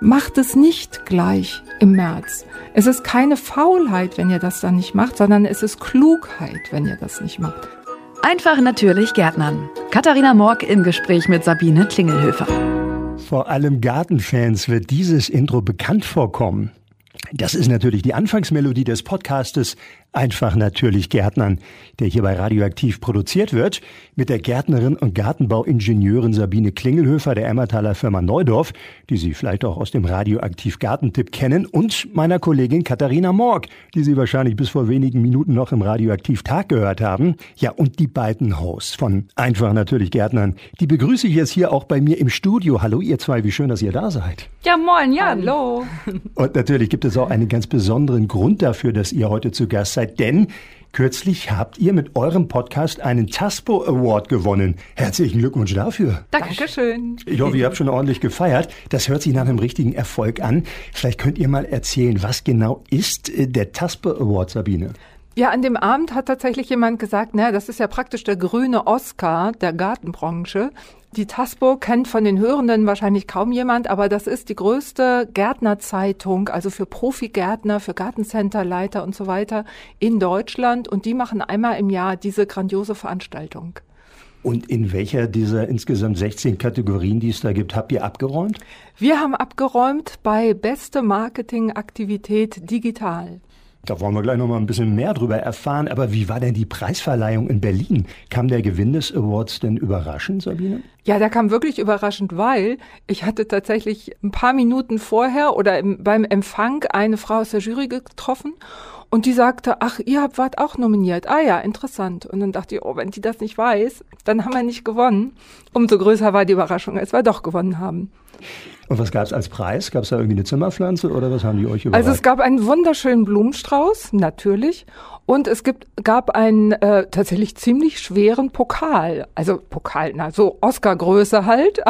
Macht es nicht gleich im März. Es ist keine Faulheit, wenn ihr das dann nicht macht, sondern es ist Klugheit, wenn ihr das nicht macht. Einfach natürlich Gärtnern. Katharina Morg im Gespräch mit Sabine Klingelhöfer. Vor allem Gartenfans wird dieses Intro bekannt vorkommen. Das ist natürlich die Anfangsmelodie des Podcastes Einfach natürlich Gärtnern, der hier bei Radioaktiv produziert wird, mit der Gärtnerin und Gartenbauingenieurin Sabine Klingelhöfer der Emmertaler Firma Neudorf, die Sie vielleicht auch aus dem Radioaktiv Gartentipp kennen, und meiner Kollegin Katharina Morg, die Sie wahrscheinlich bis vor wenigen Minuten noch im Radioaktiv Tag gehört haben. Ja, und die beiden Hosts von Einfach natürlich Gärtnern, die begrüße ich jetzt hier auch bei mir im Studio. Hallo ihr zwei, wie schön, dass ihr da seid. Ja, moin, ja, hallo. Und natürlich gibt es auch einen ganz besonderen Grund dafür, dass ihr heute zu Gast seid, denn kürzlich habt ihr mit eurem Podcast einen TASPO Award gewonnen. Herzlichen Glückwunsch dafür. Dankeschön. Ich hoffe, ihr habt schon ordentlich gefeiert. Das hört sich nach einem richtigen Erfolg an. Vielleicht könnt ihr mal erzählen, was genau ist äh, der TASPO Award, Sabine? Ja, an dem Abend hat tatsächlich jemand gesagt, naja, das ist ja praktisch der grüne Oscar der Gartenbranche. Die TASPO kennt von den Hörenden wahrscheinlich kaum jemand, aber das ist die größte Gärtnerzeitung, also für Profigärtner, für Gartencenterleiter und so weiter in Deutschland. Und die machen einmal im Jahr diese grandiose Veranstaltung. Und in welcher dieser insgesamt 16 Kategorien, die es da gibt, habt ihr abgeräumt? Wir haben abgeräumt bei beste Marketingaktivität digital. Da wollen wir gleich noch mal ein bisschen mehr drüber erfahren. Aber wie war denn die Preisverleihung in Berlin? Kam der Gewinn des Awards denn überraschend, Sabine? Ja, der kam wirklich überraschend, weil ich hatte tatsächlich ein paar Minuten vorher oder im, beim Empfang eine Frau aus der Jury getroffen und die sagte, ach, ihr habt wart auch nominiert. Ah ja, interessant. Und dann dachte ich, oh, wenn die das nicht weiß, dann haben wir nicht gewonnen. Umso größer war die Überraschung, als wir doch gewonnen haben. Und was gab es als Preis? Gab es da irgendwie eine Zimmerpflanze oder was haben die euch überreicht? Also es gab einen wunderschönen Blumenstrauß, natürlich. Und es gibt, gab einen äh, tatsächlich ziemlich schweren Pokal. Also Pokal, na so Oscar-Größe halt.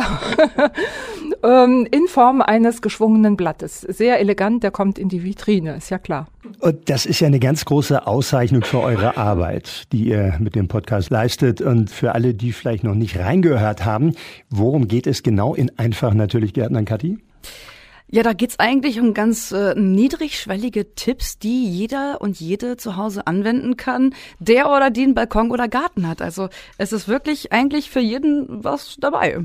ähm, in Form eines geschwungenen Blattes. Sehr elegant, der kommt in die Vitrine, ist ja klar. Und das ist ja eine ganz große Auszeichnung für eure Arbeit, die ihr mit dem Podcast leistet. Und für alle, die vielleicht noch nicht reingehört haben, worum geht es genau in Einfach natürlich Gärtnern, Kathi? Ja, da geht's eigentlich um ganz äh, niedrigschwellige Tipps, die jeder und jede zu Hause anwenden kann, der oder die einen Balkon oder Garten hat. Also es ist wirklich eigentlich für jeden was dabei.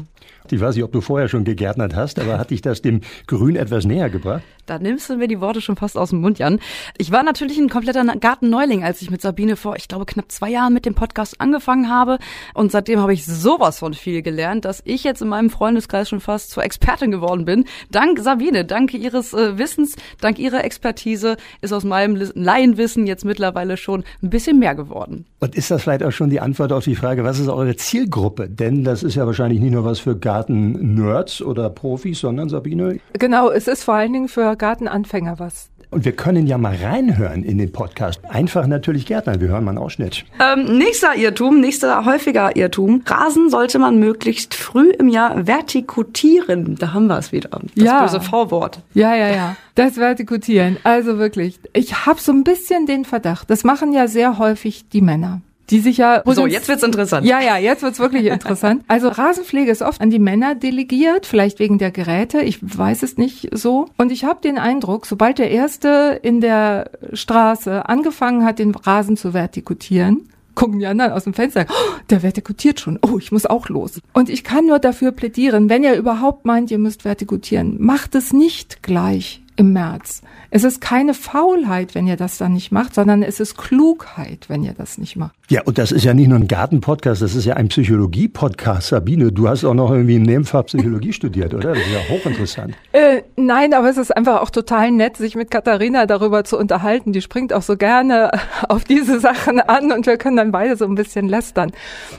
Ich weiß nicht, ob du vorher schon gegärtnert hast, aber hat dich das dem Grün etwas näher gebracht? Da nimmst du mir die Worte schon fast aus dem Mund, Jan. Ich war natürlich ein kompletter Gartenneuling, als ich mit Sabine vor, ich glaube, knapp zwei Jahren mit dem Podcast angefangen habe. Und seitdem habe ich sowas von viel gelernt, dass ich jetzt in meinem Freundeskreis schon fast zur Expertin geworden bin. Dank Sabine, dank ihres äh, Wissens, dank ihrer Expertise ist aus meinem Laienwissen jetzt mittlerweile schon ein bisschen mehr geworden. Und ist das vielleicht auch schon die Antwort auf die Frage, was ist eure Zielgruppe? Denn das ist ja wahrscheinlich nicht nur was für Garten-Nerds oder Profis, sondern Sabine? Genau, es ist vor allen Dingen für Gartenanfänger was. Und wir können ja mal reinhören in den Podcast. Einfach natürlich Gärtner. Wir hören mal einen Ausschnitt. Ähm, nächster Irrtum, nächster häufiger Irrtum. Rasen sollte man möglichst früh im Jahr vertikutieren. Da haben wir es wieder. Das Ja. böse V-Wort. Ja, ja, ja. Das Vertikutieren. Also wirklich. Ich habe so ein bisschen den Verdacht. Das machen ja sehr häufig die Männer. Die sich ja. So, jetzt wird's interessant. Ja, ja, jetzt wird's wirklich interessant. Also Rasenpflege ist oft an die Männer delegiert, vielleicht wegen der Geräte, ich weiß es nicht so. Und ich habe den Eindruck, sobald der Erste in der Straße angefangen hat, den Rasen zu vertikutieren, gucken die anderen aus dem Fenster, oh, der vertikutiert schon, oh, ich muss auch los. Und ich kann nur dafür plädieren, wenn ihr überhaupt meint, ihr müsst vertikutieren, macht es nicht gleich im März. Es ist keine Faulheit, wenn ihr das dann nicht macht, sondern es ist Klugheit, wenn ihr das nicht macht. Ja, und das ist ja nicht nur ein Garten-Podcast, das ist ja ein Psychologie-Podcast. Sabine, du hast auch noch irgendwie im Nebenfach Psychologie studiert, oder? Das ist ja hochinteressant. Äh, nein, aber es ist einfach auch total nett, sich mit Katharina darüber zu unterhalten. Die springt auch so gerne auf diese Sachen an und wir können dann beide so ein bisschen lästern.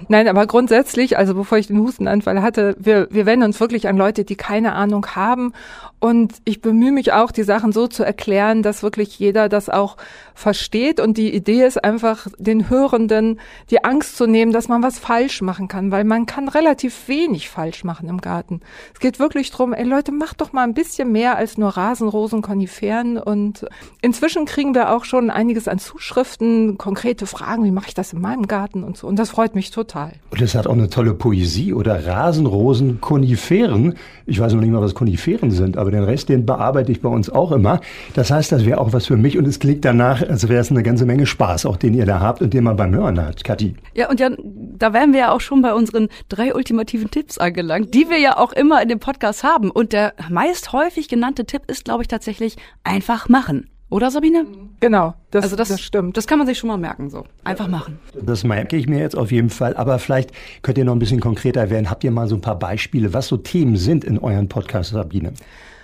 Nein, aber grundsätzlich, also bevor ich den Hustenanfall hatte, wir, wir wenden uns wirklich an Leute, die keine Ahnung haben. Und ich bemühe mich auch, die Sachen so zu erklären, dass wirklich jeder das auch versteht. Und die Idee ist einfach, den Hörenden bisschen die Angst zu nehmen, dass man was falsch machen kann, weil man kann relativ wenig falsch machen im Garten. Es geht wirklich drum, ey Leute, macht doch mal ein bisschen mehr als nur Rasenrosen, Koniferen und inzwischen kriegen wir auch schon einiges an Zuschriften, konkrete Fragen, wie mache ich das in meinem Garten und so und das freut mich total. Und es hat auch eine tolle Poesie oder Rasenrosen, Koniferen. Ich weiß noch nicht mal, was Koniferen sind, aber den Rest, den bearbeite ich bei uns auch immer. Das heißt, das wäre auch was für mich und es klingt danach, als wäre es eine ganze Menge Spaß, auch den ihr da habt und den man beim Hören hat, Kathi. Ja, und Jan, da wären wir ja auch schon bei unseren drei ultimativen Tipps angelangt, die wir ja auch immer in dem Podcast haben. Und der meist häufig genannte Tipp ist, glaube ich, tatsächlich einfach machen. Oder Sabine? Genau, das, also das, das stimmt. Das kann man sich schon mal merken, so. Einfach machen. Das merke ich mir jetzt auf jeden Fall. Aber vielleicht könnt ihr noch ein bisschen konkreter werden. Habt ihr mal so ein paar Beispiele, was so Themen sind in euren Podcast, Sabine?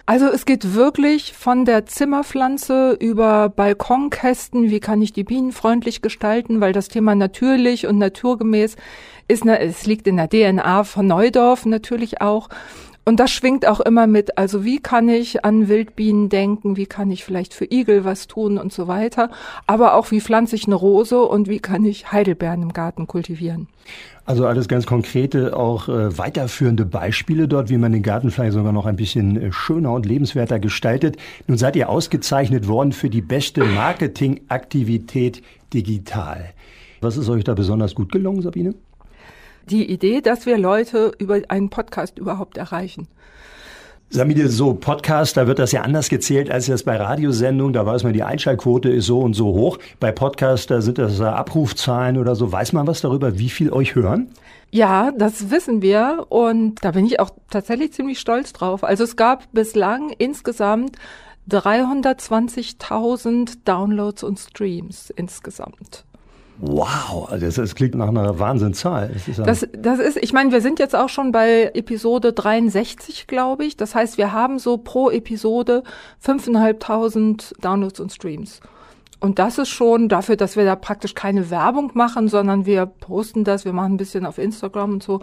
Also es geht wirklich von der Zimmerpflanze über Balkonkästen, wie kann ich die Bienen freundlich gestalten, weil das Thema natürlich und naturgemäß ist, ne, es liegt in der DNA von Neudorf natürlich auch. Und das schwingt auch immer mit. Also wie kann ich an Wildbienen denken? Wie kann ich vielleicht für Igel was tun und so weiter? Aber auch wie pflanze ich eine Rose und wie kann ich Heidelbeeren im Garten kultivieren? Also alles ganz konkrete, auch äh, weiterführende Beispiele dort, wie man den Garten vielleicht sogar noch ein bisschen äh, schöner und lebenswerter gestaltet. Nun seid ihr ausgezeichnet worden für die beste Marketingaktivität digital. Was ist euch da besonders gut gelungen, Sabine? Die Idee, dass wir Leute über einen Podcast überhaupt erreichen. Samide, so Podcast, da wird das ja anders gezählt als jetzt bei Radiosendungen. Da weiß man, die Einschaltquote ist so und so hoch. Bei Podcast, da sind das Abrufzahlen oder so. Weiß man was darüber, wie viel euch hören? Ja, das wissen wir und da bin ich auch tatsächlich ziemlich stolz drauf. Also es gab bislang insgesamt 320.000 Downloads und Streams insgesamt. Wow, das, das klingt nach einer Wahnsinnszahl. Das ist, das, das ist, ich meine, wir sind jetzt auch schon bei Episode 63, glaube ich. Das heißt, wir haben so pro Episode 5.500 Downloads und Streams. Und das ist schon dafür, dass wir da praktisch keine Werbung machen, sondern wir posten das, wir machen ein bisschen auf Instagram und so.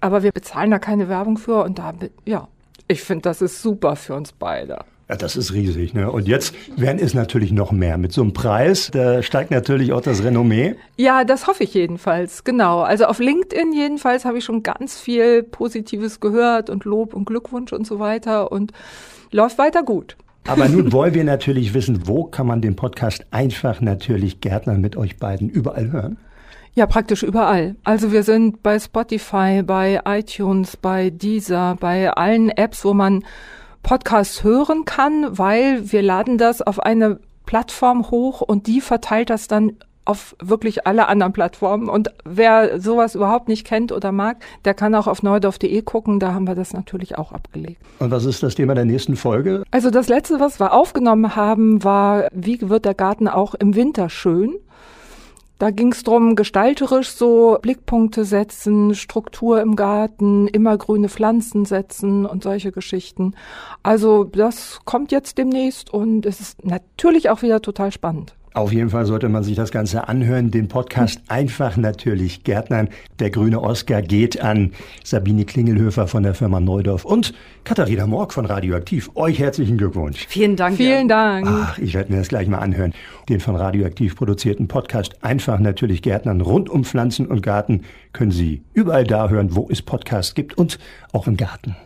Aber wir bezahlen da keine Werbung für und da, ja, ich finde, das ist super für uns beide. Ja, das ist riesig. Ne? Und jetzt werden es natürlich noch mehr. Mit so einem Preis, da steigt natürlich auch das Renommee. Ja, das hoffe ich jedenfalls. Genau. Also auf LinkedIn jedenfalls habe ich schon ganz viel Positives gehört und Lob und Glückwunsch und so weiter und läuft weiter gut. Aber nun wollen wir natürlich wissen, wo kann man den Podcast einfach natürlich Gärtner mit euch beiden überall hören? Ja, praktisch überall. Also wir sind bei Spotify, bei iTunes, bei Deezer, bei allen Apps, wo man Podcast hören kann, weil wir laden das auf eine Plattform hoch und die verteilt das dann auf wirklich alle anderen Plattformen. Und wer sowas überhaupt nicht kennt oder mag, der kann auch auf neudorf.de gucken. Da haben wir das natürlich auch abgelegt. Und was ist das Thema der nächsten Folge? Also das letzte, was wir aufgenommen haben, war, wie wird der Garten auch im Winter schön? Da ging es darum, gestalterisch so Blickpunkte setzen, Struktur im Garten, immer grüne Pflanzen setzen und solche Geschichten. Also das kommt jetzt demnächst und es ist natürlich auch wieder total spannend. Auf jeden Fall sollte man sich das Ganze anhören. Den Podcast einfach natürlich Gärtnern. Der grüne Oscar geht an Sabine Klingelhöfer von der Firma Neudorf und Katharina Morg von Radioaktiv. Euch herzlichen Glückwunsch. Vielen Dank. Vielen Dank. Ach, ich werde mir das gleich mal anhören. Den von Radioaktiv produzierten Podcast einfach natürlich Gärtnern rund um Pflanzen und Garten können Sie überall da hören, wo es Podcasts gibt und auch im Garten.